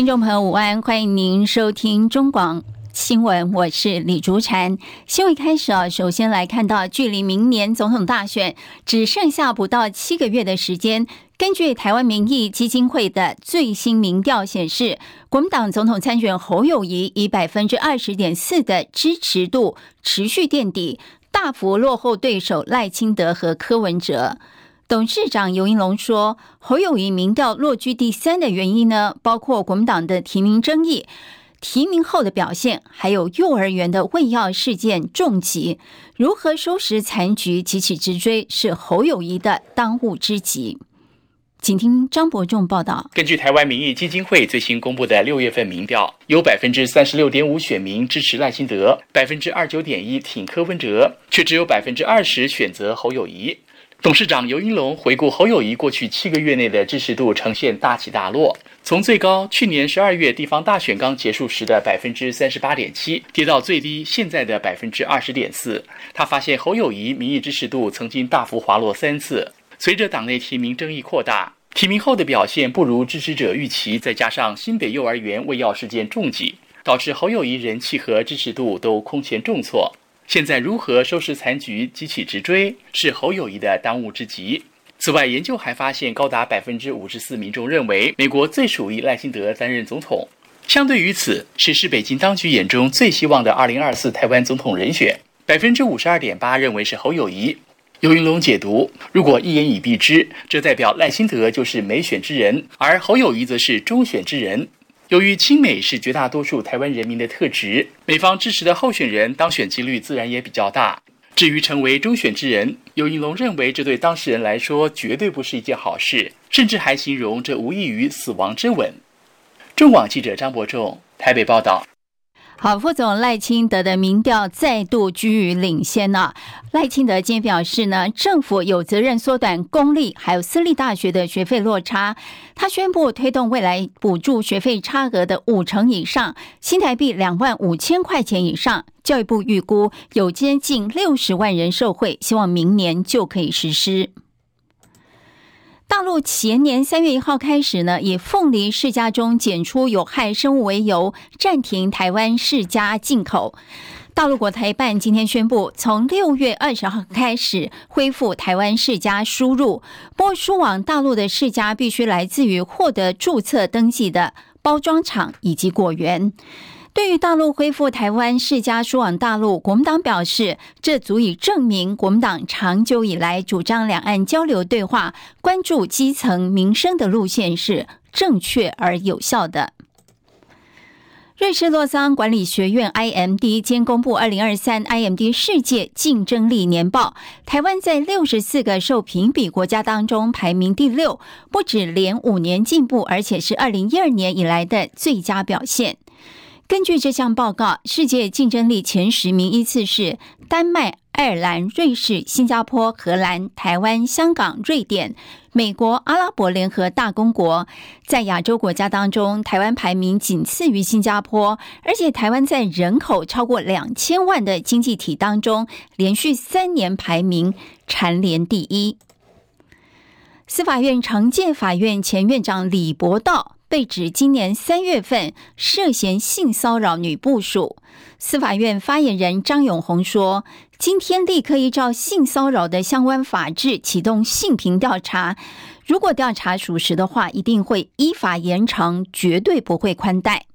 听众朋友午安，欢迎您收听中广新闻，我是李竹婵。新闻开始啊，首先来看到，距离明年总统大选只剩下不到七个月的时间。根据台湾民意基金会的最新民调显示，国民党总统参选侯友谊以百分之二十点四的支持度持续垫底，大幅落后对手赖清德和柯文哲。董事长游盈隆说，侯友宜民调落居第三的原因呢，包括国民党的提名争议、提名后的表现，还有幼儿园的喂药事件重击，如何收拾残局、急起直追，是侯友宜的当务之急。请听张伯仲报道。根据台湾民意基金会最新公布的六月份民调，有百分之三十六点五选民支持赖清德，百分之二九点一挺柯文哲，却只有百分之二十选择侯友宜。董事长游盈隆回顾侯友谊过去七个月内的支持度呈现大起大落，从最高去年十二月地方大选刚结束时的百分之三十八点七，跌到最低现在的百分之二十点四。他发现侯友谊民意支持度曾经大幅滑落三次，随着党内提名争议扩大，提名后的表现不如支持者预期，再加上新北幼儿园喂药事件重击，导致侯友谊人气和支持度都空前重挫。现在如何收拾残局、急起直追，是侯友谊的当务之急。此外，研究还发现，高达百分之五十四民众认为美国最属意赖清德担任总统。相对于此，谁是北京当局眼中最希望的二零二四台湾总统人选？百分之五十二点八认为是侯友谊。游云龙解读：如果一言以蔽之，这代表赖清德就是美选之人，而侯友谊则是中选之人。由于亲美是绝大多数台湾人民的特质，美方支持的候选人当选几率自然也比较大。至于成为中选之人，游盈隆认为这对当事人来说绝对不是一件好事，甚至还形容这无异于死亡之吻。中网记者张伯仲台北报道。好，副总赖清德的民调再度居于领先呢。赖清德今天表示呢，政府有责任缩短公立还有私立大学的学费落差。他宣布推动未来补助学费差额的五成以上，新台币两万五千块钱以上。教育部预估有接近六十万人受惠，希望明年就可以实施。大陆前年三月一号开始呢，以凤梨世家中检出有害生物为由，暂停台湾世家进口。大陆国台办今天宣布，从六月二十号开始恢复台湾世家输入，不过输往大陆的世家必须来自于获得注册登记的包装厂以及果园。对于大陆恢复台湾世家输往大陆，国民党表示，这足以证明国民党长久以来主张两岸交流对话、关注基层民生的路线是正确而有效的。瑞士洛桑管理学院 （IMD） 今公布二零二三 IMD 世界竞争力年报，台湾在六十四个受评比国家当中排名第六，不止连五年进步，而且是二零一二年以来的最佳表现。根据这项报告，世界竞争力前十名依次是丹麦、爱尔兰、瑞士、新加坡、荷兰、台湾、香港、瑞典、美国、阿拉伯联合大公国。在亚洲国家当中，台湾排名仅次于新加坡，而且台湾在人口超过两千万的经济体当中，连续三年排名蝉联第一。司法院惩戒法院前院长李博道。被指今年三月份涉嫌性骚扰女部属，司法院发言人张永红说：“今天立刻依照性骚扰的相关法制启动性平调查，如果调查属实的话，一定会依法严惩，绝对不会宽待。”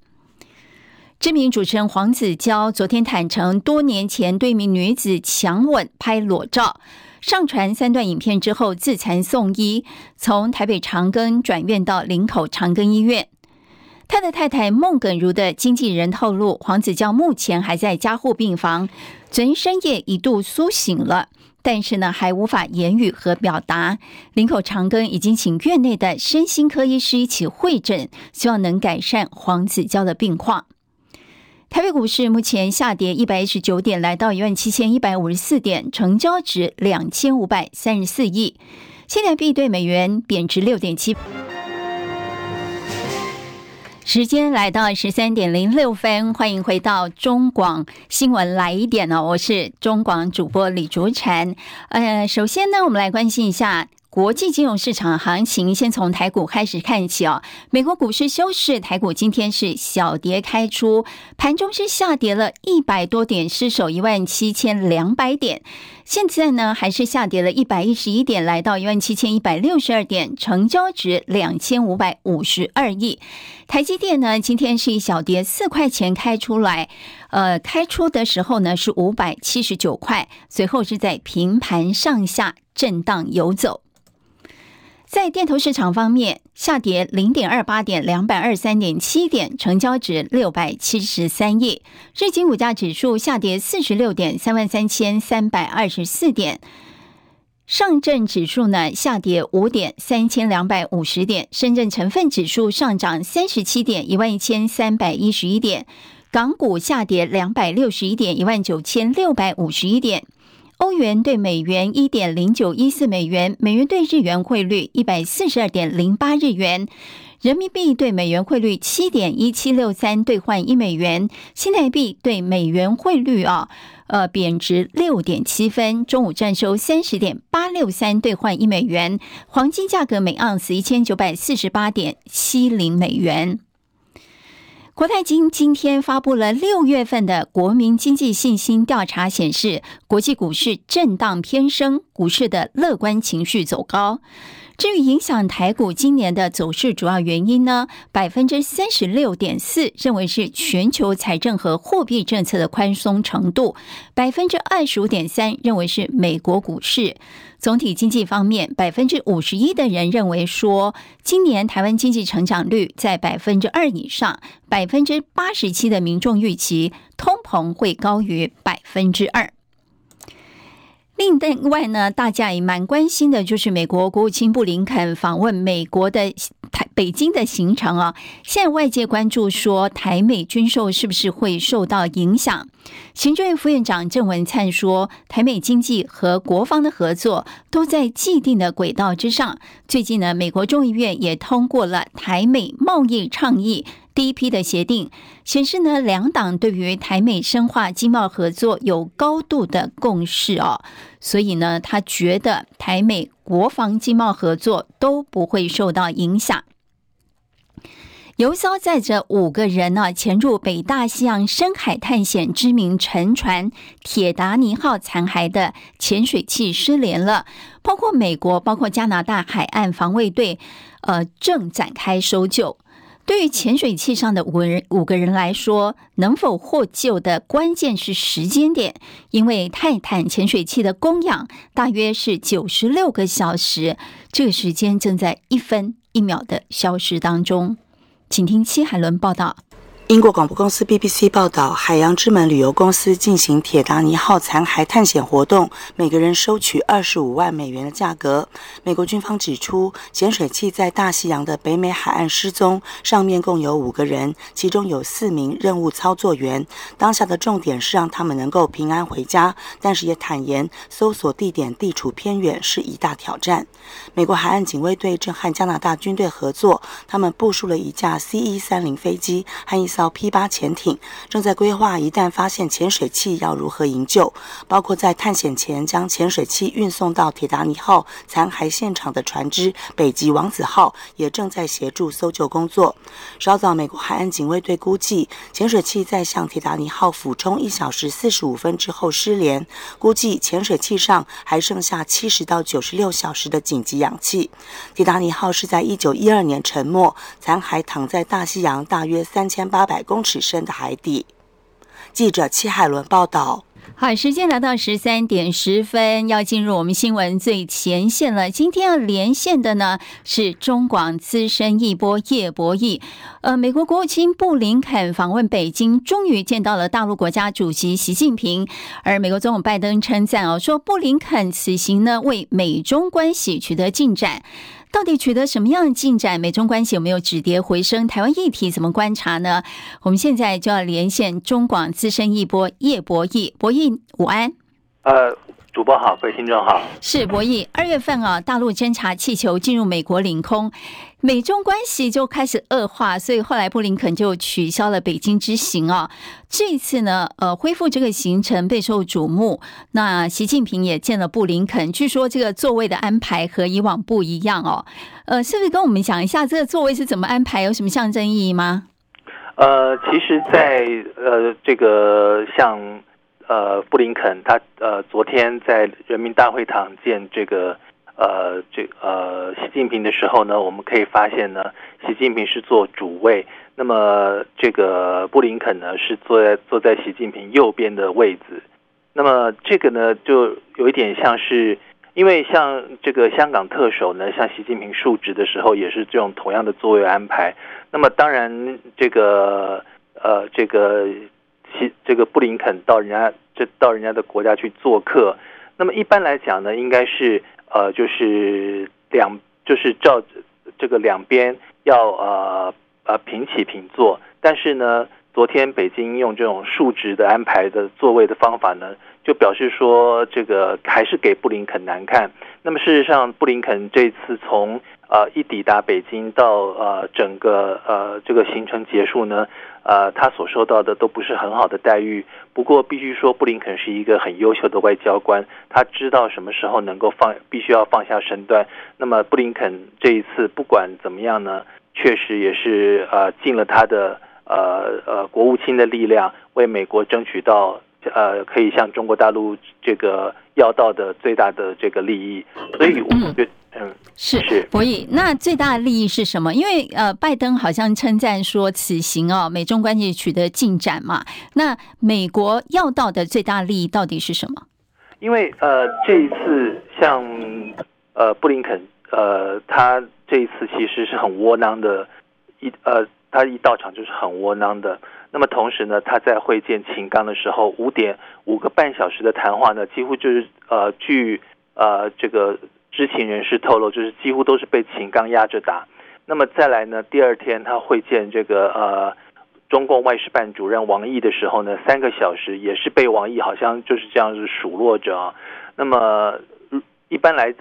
知名主持人黄子佼昨天坦承，多年前对一名女子强吻、拍裸照。上传三段影片之后，自残送医，从台北长庚转院到林口长庚医院。他的太太孟耿如的经纪人透露，黄子佼目前还在加护病房，昨天深夜一度苏醒了，但是呢，还无法言语和表达。林口长庚已经请院内的身心科医师一起会诊，希望能改善黄子佼的病况。台北股市目前下跌一百一十九点，来到一万七千一百五十四点，成交值两千五百三十四亿。新台币对美元贬值六点七。时间来到十三点零六分，欢迎回到中广新闻来一点呢，我是中广主播李竹婵。呃，首先呢，我们来关心一下。国际金融市场行情，先从台股开始看起哦。美国股市休市，台股今天是小跌开出，盘中是下跌了一百多点，失守一万七千两百点。现在呢，还是下跌了一百一十一点，来到一万七千一百六十二点，成交值两千五百五十二亿。台积电呢，今天是以小跌四块钱开出来，呃，开出的时候呢是五百七十九块，随后是在平盘上下震荡游走。在电投市场方面，下跌零点二八点，两百二十三点七点，成交值六百七十三亿。日经股价指数下跌四十六点，三万三千三百二十四点。上证指数呢下跌五点，三千两百五十点。深圳成分指数上涨三十七点，一万一千三百一十一点。港股下跌两百六十一点，一万九千六百五十一点。欧元兑美元一点零九一四美元，美元兑日元汇率一百四十二点零八日元，人民币兑美元汇率七点一七六三兑换一美元，新台币兑美元汇率啊，呃贬值六点七分。中午占收三十点八六三兑换一美元，黄金价格每盎司一千九百四十八点七零美元。国泰金今天发布了六月份的国民经济信心调查，显示国际股市震荡偏升，股市的乐观情绪走高。至于影响台股今年的走势主要原因呢，百分之三十六点四认为是全球财政和货币政策的宽松程度，百分之二十五点三认为是美国股市。总体经济方面，百分之五十一的人认为说，今年台湾经济成长率在百分之二以上，百分之八十七的民众预期通膨会高于百分之二。另外呢，大家也蛮关心的，就是美国国务卿布林肯访问美国的台北京的行程啊。现在外界关注说，台美军售是不是会受到影响？行政院副院长郑文灿说，台美经济和国防的合作都在既定的轨道之上。最近呢，美国众议院也通过了台美贸易倡议。第一批的协定显示呢，两党对于台美深化经贸合作有高度的共识哦，所以呢，他觉得台美国防经贸合作都不会受到影响。游骚载着五个人呢，潜入北大西洋深海探险知名沉船“铁达尼号”残骸的潜水器失联了，包括美国、包括加拿大海岸防卫队，呃，正展开搜救。对于潜水器上的五个人五个人来说，能否获救的关键是时间点，因为泰坦潜水器的供氧大约是九十六个小时，这个时间正在一分一秒的消失当中。请听七海伦报道。英国广播公司 BBC 报道，海洋之门旅游公司进行铁达尼号残骸探险活动，每个人收取二十五万美元的价格。美国军方指出，潜水器在大西洋的北美海岸失踪，上面共有五个人，其中有四名任务操作员。当下的重点是让他们能够平安回家，但是也坦言，搜索地点地处偏远是一大挑战。美国海岸警卫队正和加拿大军队合作，他们部署了一架 C-130 飞机和一艘 P-8 潜艇，正在规划一旦发现潜水器要如何营救，包括在探险前将潜水器运送到铁达尼号残骸现场的船只北极王子号也正在协助搜救工作。稍早，美国海岸警卫队估计，潜水器在向铁达尼号俯冲一小时四十五分之后失联，估计潜水器上还剩下七十到九十六小时的紧急氧气。铁达尼号是在一九一二年沉没，残骸躺在大西洋大约三千八。百公尺深的海底。记者戚海伦报道。好，时间来到十三点十分，要进入我们新闻最前线了。今天要连线的呢是中广资深译播叶博义。呃，美国国务卿布林肯访问北京，终于见到了大陆国家主席习近平。而美国总统拜登称赞哦，说布林肯此行呢为美中关系取得进展。到底取得什么样的进展？美中关系有没有止跌回升？台湾议题怎么观察呢？我们现在就要连线中广资深一播叶博弈，博弈午安。呃。主播好，各位听众好。是博弈，二月份啊，大陆侦察气球进入美国领空，美中关系就开始恶化，所以后来布林肯就取消了北京之行啊。这次呢，呃，恢复这个行程备受瞩目。那习近平也见了布林肯，据说这个座位的安排和以往不一样哦。呃，是不是跟我们讲一下这个座位是怎么安排，有什么象征意义吗？呃，其实，在呃这个像。呃，布林肯他呃昨天在人民大会堂见这个呃这呃习近平的时候呢，我们可以发现呢，习近平是坐主位，那么这个布林肯呢是坐在坐在习近平右边的位置，那么这个呢就有一点像是，因为像这个香港特首呢像习近平述职的时候也是这种同样的座位安排，那么当然这个呃这个。其这个布林肯到人家这到人家的国家去做客，那么一般来讲呢，应该是呃就是两就是照这个两边要呃呃平起平坐，但是呢，昨天北京用这种竖直的安排的座位的方法呢，就表示说这个还是给布林肯难看。那么事实上，布林肯这次从呃一抵达北京到呃整个呃这个行程结束呢。呃，他所受到的都不是很好的待遇。不过，必须说，布林肯是一个很优秀的外交官，他知道什么时候能够放，必须要放下身段。那么，布林肯这一次不管怎么样呢，确实也是呃尽了他的呃呃国务卿的力量，为美国争取到呃可以向中国大陆这个要到的最大的这个利益。所以，我觉得。嗯，是是，博弈。那最大的利益是什么？因为呃，拜登好像称赞说此行哦，美中关系取得进展嘛。那美国要到的最大利益到底是什么？因为呃，这一次像呃布林肯呃，他这一次其实是很窝囊的，一呃，他一到场就是很窝囊的。那么同时呢，他在会见秦刚的时候，五点五个半小时的谈话呢，几乎就是呃，据呃这个。知情人士透露，就是几乎都是被秦刚压着打。那么再来呢，第二天他会见这个呃中共外事办主任王毅的时候呢，三个小时也是被王毅好像就是这样子数落着啊。那么一般来，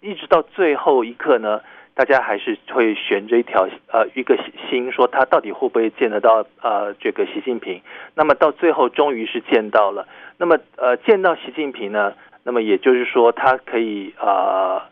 一直到最后一刻呢，大家还是会悬着一条呃一个心，说他到底会不会见得到呃这个习近平？那么到最后终于是见到了。那么呃见到习近平呢？那么也就是说，他可以呃，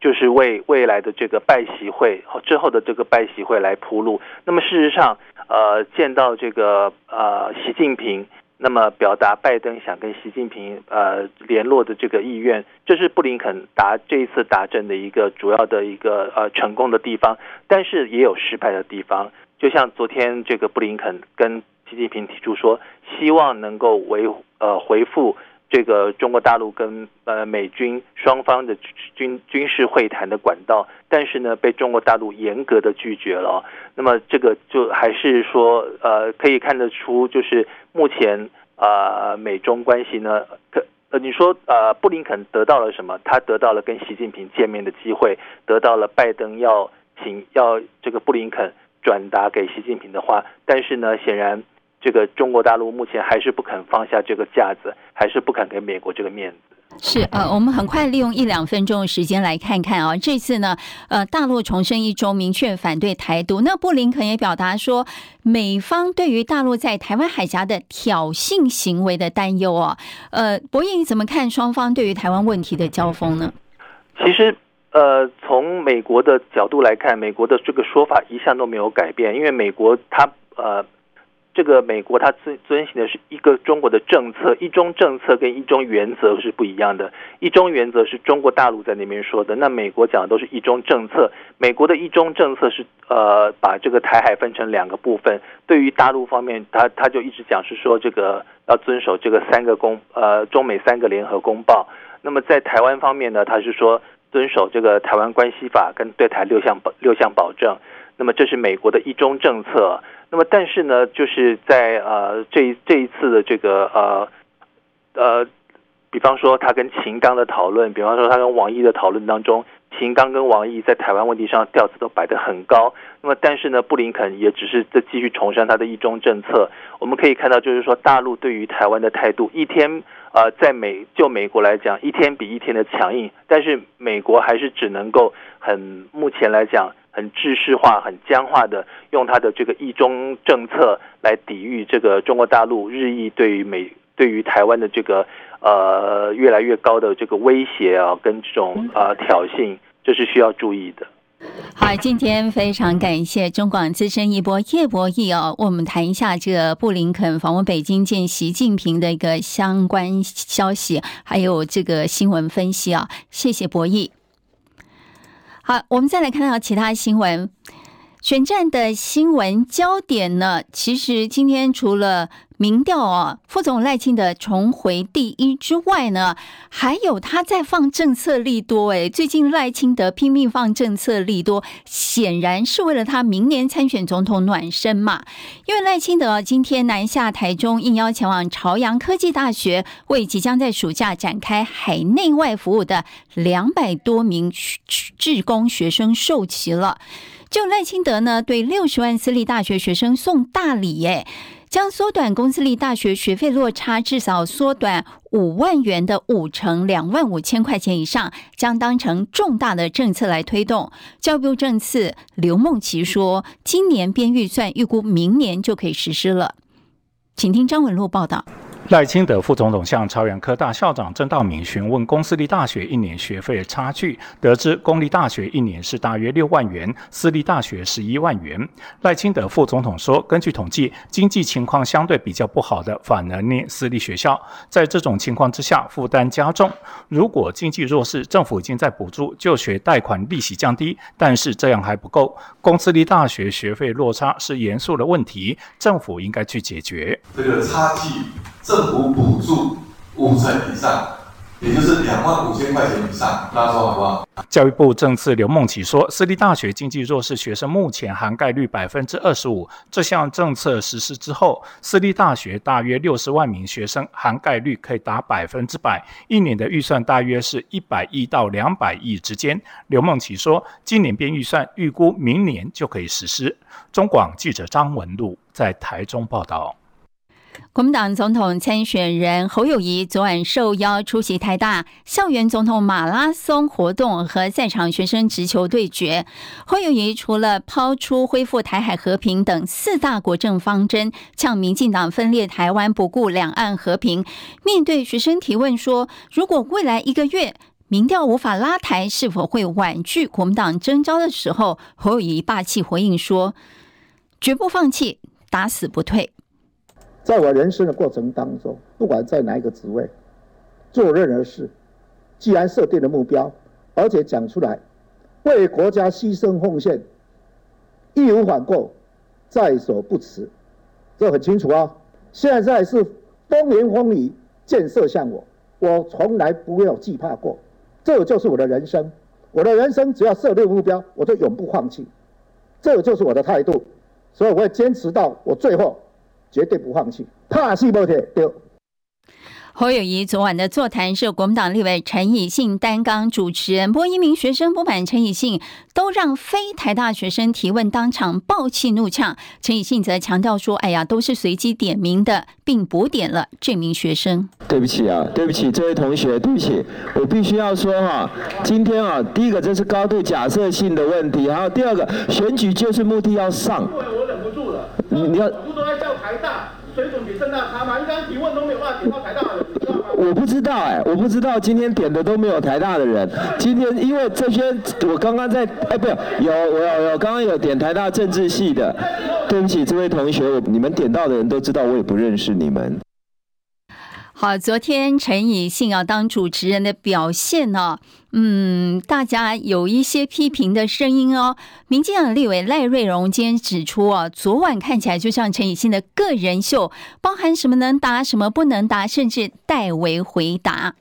就是为未来的这个拜习会之后的这个拜习会来铺路。那么事实上，呃，见到这个呃习近平，那么表达拜登想跟习近平呃联络的这个意愿，这是布林肯达这一次达阵的一个主要的一个呃成功的地方。但是也有失败的地方，就像昨天这个布林肯跟习近平提出说，希望能够维呃回复。这个中国大陆跟呃美军双方的军军事会谈的管道，但是呢，被中国大陆严格的拒绝了。那么这个就还是说，呃，可以看得出，就是目前啊、呃，美中关系呢，可呃，你说呃，布林肯得到了什么？他得到了跟习近平见面的机会，得到了拜登要请要这个布林肯转达给习近平的话，但是呢，显然。这个中国大陆目前还是不肯放下这个架子，还是不肯给美国这个面子。是呃，我们很快利用一两分钟的时间来看看啊，这次呢，呃，大陆重申一周，明确反对台独。那布林肯也表达说，美方对于大陆在台湾海峡的挑衅行为的担忧啊。呃，博弈你怎么看双方对于台湾问题的交锋呢？其实，呃，从美国的角度来看，美国的这个说法一向都没有改变，因为美国它呃。这个美国它遵遵循的是一个中国的政策，一中政策跟一中原则是不一样的。一中原则是中国大陆在那边说的，那美国讲的都是一中政策。美国的一中政策是呃把这个台海分成两个部分。对于大陆方面，他他就一直讲是说这个要遵守这个三个公呃中美三个联合公报。那么在台湾方面呢，他是说遵守这个台湾关系法跟对台六项保六项保证。那么这是美国的一中政策。那么，但是呢，就是在呃这一这一次的这个呃呃，比方说他跟秦刚的讨论，比方说他跟王毅的讨论当中，秦刚跟王毅在台湾问题上调子都摆得很高。那么，但是呢，布林肯也只是在继续重申他的一中政策。我们可以看到，就是说大陆对于台湾的态度，一天呃，在美就美国来讲，一天比一天的强硬。但是美国还是只能够很目前来讲，很制式化、很僵化的用他的这个一中政策来抵御这个中国大陆日益对于美对于台湾的这个呃越来越高的这个威胁啊，跟这种呃挑衅，这是需要注意的。好，今天非常感谢中广资深一波叶博义哦，我们谈一下这个布林肯访问北京见习近平的一个相关消息，还有这个新闻分析啊，谢谢博义。好，我们再来看到其他新闻，选战的新闻焦点呢，其实今天除了。民调啊，副总赖清德重回第一之外呢，还有他在放政策利多。哎，最近赖清德拼命放政策利多，显然是为了他明年参选总统暖身嘛。因为赖清德今天南下台中，应邀前往朝阳科技大学，为即将在暑假展开海内外服务的两百多名志工学生授旗了。就赖清德呢，对六十万私立大学学生送大礼，耶。将缩短公私立大学学费落差，至少缩短五万元的五成，两万五千块钱以上，将当成重大的政策来推动。教育部政次刘梦琪说，今年编预算，预估明年就可以实施了。请听张文璐报道。赖清德副总统向朝阳科大校长郑道明询问公私立大学一年学费差距，得知公立大学一年是大约六万元，私立大学十一万元。赖清德副总统说，根据统计，经济情况相对比较不好的反而念私立学校，在这种情况之下负担加重。如果经济弱势，政府已经在补助就学贷款利息降低，但是这样还不够。公私立大学学费落差是严肃的问题，政府应该去解决这个差距。政府补助五成以上，也就是两万五千块钱以上，大家说好不好？教育部政次刘梦琪说，私立大学经济弱势学生目前涵盖率百分之二十五，这项政策实施之后，私立大学大约六十万名学生涵盖率可以达百分之百，一年的预算大约是一百亿到两百亿之间。刘梦琪说，今年编预算，预估明年就可以实施。中广记者张文路在台中报道。国民党总统参选人侯友谊昨晚受邀出席台大校园总统马拉松活动和在场学生直球对决。侯友谊除了抛出恢复台海和平等四大国政方针，呛民进党分裂台湾、不顾两岸和平。面对学生提问说，如果未来一个月民调无法拉抬，是否会婉拒国民党征召的时候，侯友谊霸气回应说：绝不放弃，打死不退。在我人生的过程当中，不管在哪一个职位，做任何事，既然设定了目标，而且讲出来，为国家牺牲奉献，义无反顾，在所不辞，这很清楚啊。现在是风言风语，建设向我，我从来不要惧怕过，这就是我的人生。我的人生只要设立目标，我就永不放弃，这就是我的态度，所以我会坚持到我最后。绝对不放弃，怕死不退。对。侯友谊昨晚的座谈是国民党立委陈以信担纲主持人，不过一名学生不满陈以信，都让非台大学生提问，当场暴气怒呛。陈以信则强调说：“哎呀，都是随机点名的，并补点了这名学生。”对不起啊，对不起，这位同学，对不起，我必须要说哈，今天啊，第一个这是高度假设性的问题，还有第二个选举就是目的要上。我忍不住了，你你要。台大水准比政大差吗？你刚提问都没有办法点到台大的人，我不知道哎、我不知道今天点的都没有台大的人。今天因为这些，我刚刚在哎，不有我有有刚刚有点台大政治系的，对不起这位同学，我你们点到的人都知道，我也不认识你们。好，昨天陈以信要当主持人的表现呢、嗯，大家有一些批评的声音哦。民进党立委赖瑞荣今天指出啊，昨晚看起来就像陈以信的个人秀，包含什么能答，什么不能答，甚至代为回答。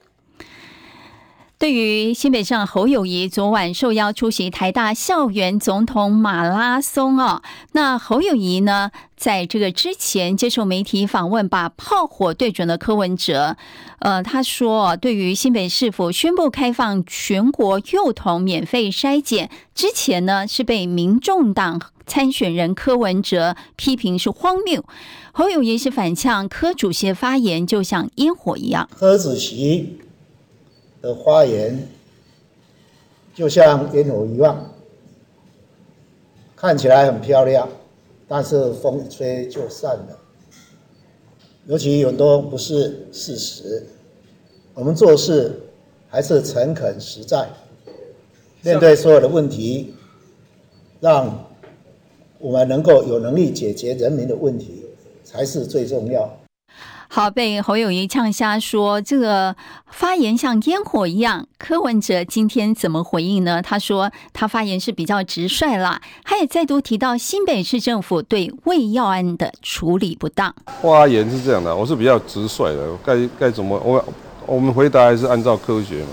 对于新北上侯友宜昨晚受邀出席台大校园总统马拉松哦，那侯友宜呢，在这个之前接受媒体访问，把炮火对准了柯文哲。呃，他说，对于新北市府宣布开放全国幼童免费筛检之前呢，是被民众党参选人柯文哲批评是荒谬。侯友宜是反呛柯主席发言，就像烟火一样。柯主席。的发言就像烟火一样，看起来很漂亮，但是风一吹就散了。尤其有很多不是事实，我们做事还是诚恳实在，面对所有的问题，让我们能够有能力解决人民的问题，才是最重要。好，被侯友宜呛瞎说这个发言像烟火一样。柯文哲今天怎么回应呢？他说他发言是比较直率啦，他也再度提到新北市政府对胃药案的处理不当。发言是这样的，我是比较直率的，该该怎么我我们回答还是按照科学嘛。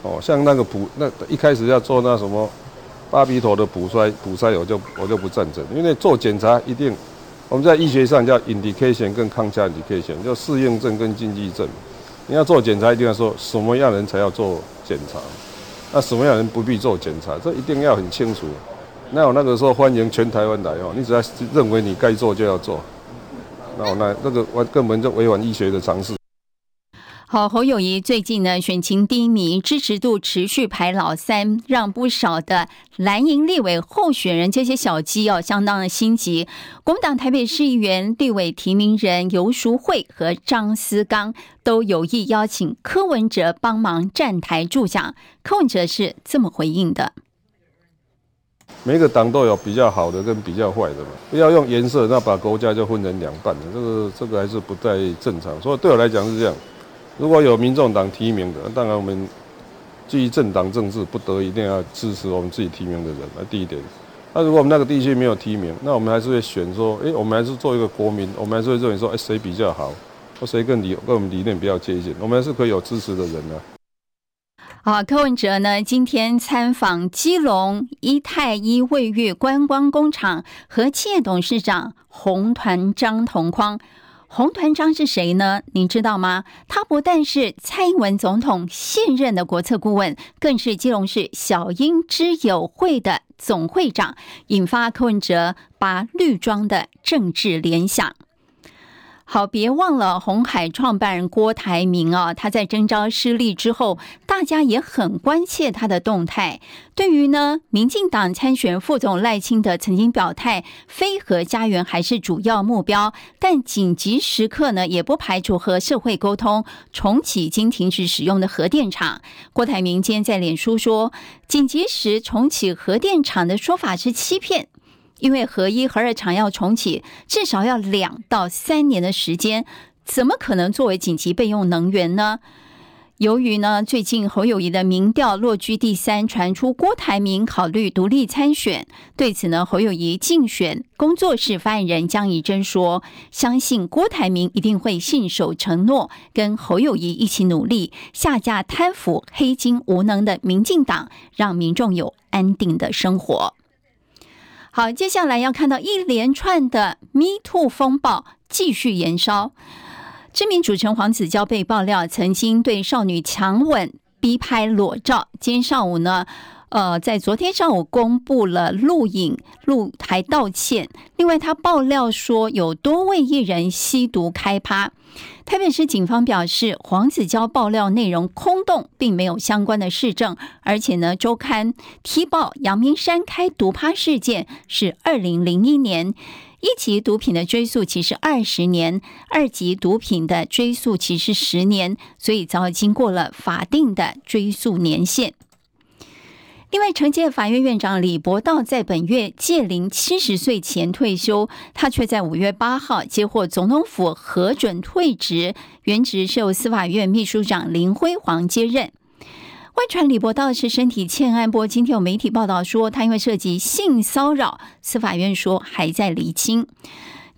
哦，像那个补那一开始要做那什么巴比妥的普筛普筛，我就我就不赞成，因为做检查一定。我们在医学上叫 indication 跟 contraindication，叫适应症跟禁忌症。你要做检查，一定要说什么样人才要做检查，那什么样人不必做检查，这一定要很清楚。那我那个时候欢迎全台湾来哦，你只要认为你该做就要做，那我那那个我根本就违反医学的常识。好，侯友宜最近呢选情低迷，支持度持续排老三，让不少的蓝营立委候选人这些小鸡哦相当的心急。国民党台北市议员立委提名人游淑慧和张思刚都有意邀请柯文哲帮忙站台助讲。柯文哲是这么回应的：每个党都有比较好的跟比较坏的嘛，不要用颜色，那把国家就分成两半了，这个这个还是不太正常。所以对我来讲是这样。如果有民众党提名的，当然我们基于政党政治，不得一定要支持我们自己提名的人。那第一点，那如果我们那个地区没有提名，那我们还是会选说，诶，我们还是做一个国民，我们还是会认为说，诶，谁比较好，或谁更理跟我们理念比较接近，我们还是可以有支持的人呢、好，柯文哲呢今天参访基隆一泰一卫浴观光工厂和企业董事长洪团章同框。洪团章是谁呢？您知道吗？他不但是蔡英文总统现任的国策顾问，更是基隆市小英之友会的总会长，引发柯文哲把绿装的政治联想。好，别忘了红海创办人郭台铭啊，他在征召失利之后，大家也很关切他的动态。对于呢，民进党参选副总赖清德曾经表态，非核家园还是主要目标，但紧急时刻呢，也不排除和社会沟通重启已经停止使用的核电厂。郭台铭今天在脸书说，紧急时重启核电厂的说法是欺骗。因为核一、核二厂要重启，至少要两到三年的时间，怎么可能作为紧急备用能源呢？由于呢，最近侯友谊的民调落居第三，传出郭台铭考虑独立参选。对此呢，侯友谊竞选工作室发言人江宜真说：“相信郭台铭一定会信守承诺，跟侯友谊一起努力，下架贪腐、黑金、无能的民进党，让民众有安定的生活。”好，接下来要看到一连串的 Me Too 风暴继续延烧。知名主持人黄子佼被爆料曾经对少女强吻、逼拍裸照。今天上午呢，呃，在昨天上午公布了录影录台道歉。另外，他爆料说有多位艺人吸毒开趴。台北市警方表示，黄子佼爆料内容空洞，并没有相关的事证。而且呢，周刊踢爆阳明山开毒趴事件是二零零一年，一级毒品的追诉期是二十年，二级毒品的追诉期是十年，所以早已经过了法定的追诉年限。另外，承接法院院长李博道在本月届龄七十岁前退休，他却在五月八号接获总统府核准退职，原职是由司法院秘书长林辉煌接任。外传李博道是身体欠安，波今天有媒体报道说他因为涉及性骚扰，司法院说还在厘清。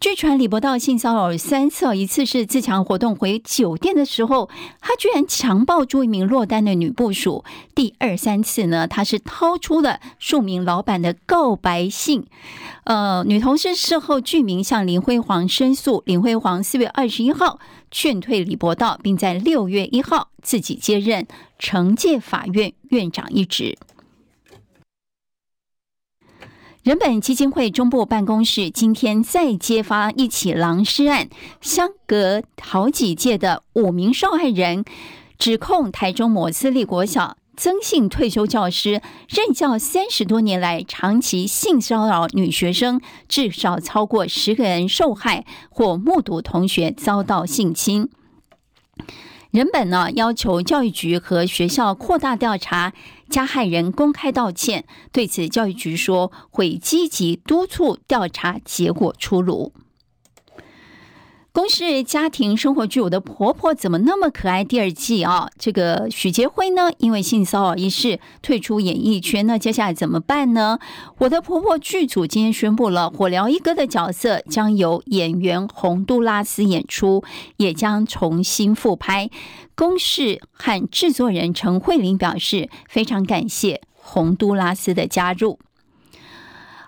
据传李伯道性骚扰三次，一次是自强活动回酒店的时候，他居然强暴住一名落单的女部属；第二三次呢，他是掏出了数名老板的告白信。呃，女同事事后具名向林辉煌申诉，林辉煌四月二十一号劝退李伯道，并在六月一号自己接任惩戒法院院长一职。人本基金会中部办公室今天再揭发一起狼尸案，相隔好几届的五名受害人指控台中某私立国小曾姓退休教师任教三十多年来，长期性骚扰女学生，至少超过十个人受害或目睹同学遭到性侵。人本呢要求教育局和学校扩大调查，加害人公开道歉。对此，教育局说会积极督促调查结果出炉。公视家庭生活剧《我的婆婆怎么那么可爱》第二季啊，这个许杰辉呢，因为性骚扰一事退出演艺圈，那接下来怎么办呢？我的婆婆剧组今天宣布了，火疗一哥的角色将由演员洪都拉斯演出，也将重新复拍。公视和制作人陈慧琳表示，非常感谢洪都拉斯的加入。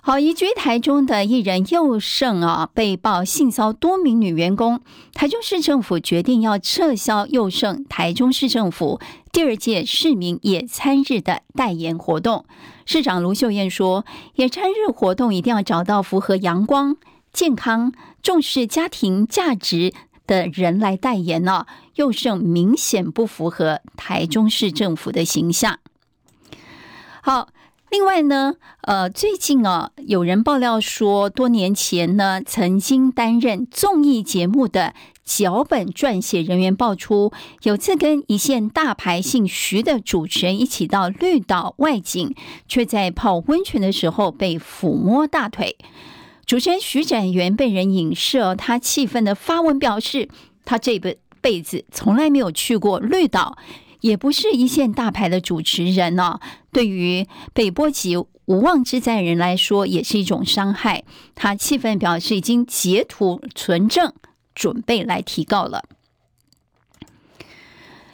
好，移居台中的艺人佑胜啊，被曝性骚多名女员工。台中市政府决定要撤销佑胜台中市政府第二届市民野餐日的代言活动。市长卢秀燕说，野餐日活动。一定要找到符合阳光、健康、重视家庭价值的人来代言呢、啊。宥胜明显不符合台中市政府的形象。好。另外呢，呃，最近啊，有人爆料说，多年前呢，曾经担任综艺节目的脚本撰写人员爆出，有次跟一线大牌姓徐的主持人一起到绿岛外景，却在泡温泉的时候被抚摸大腿。主持人徐展元被人影射，他气愤的发文表示，他这辈子从来没有去过绿岛。也不是一线大牌的主持人呢、对于被波及无妄之灾人来说，也是一种伤害。他气愤表示，已经截图存证，准备来提告了。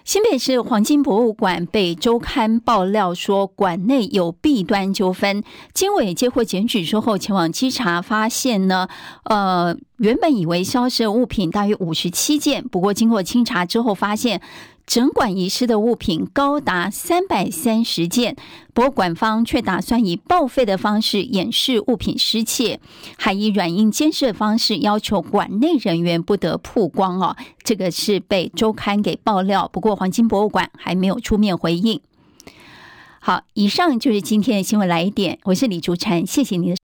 新北市黄金博物馆被周刊爆料说馆内有弊端纠纷，经纬接获检举之后前往稽查，发现呢，呃，原本以为消失的物品大约五十七件，不过经过清查之后发现。整馆遗失的物品高达三百三十件，博物馆方却打算以报废的方式掩饰物品失窃，还以软硬兼施的方式要求馆内人员不得曝光哦。这个是被周刊给爆料，不过黄金博物馆还没有出面回应。好，以上就是今天的新闻来一点，我是李竹婵，谢谢您的。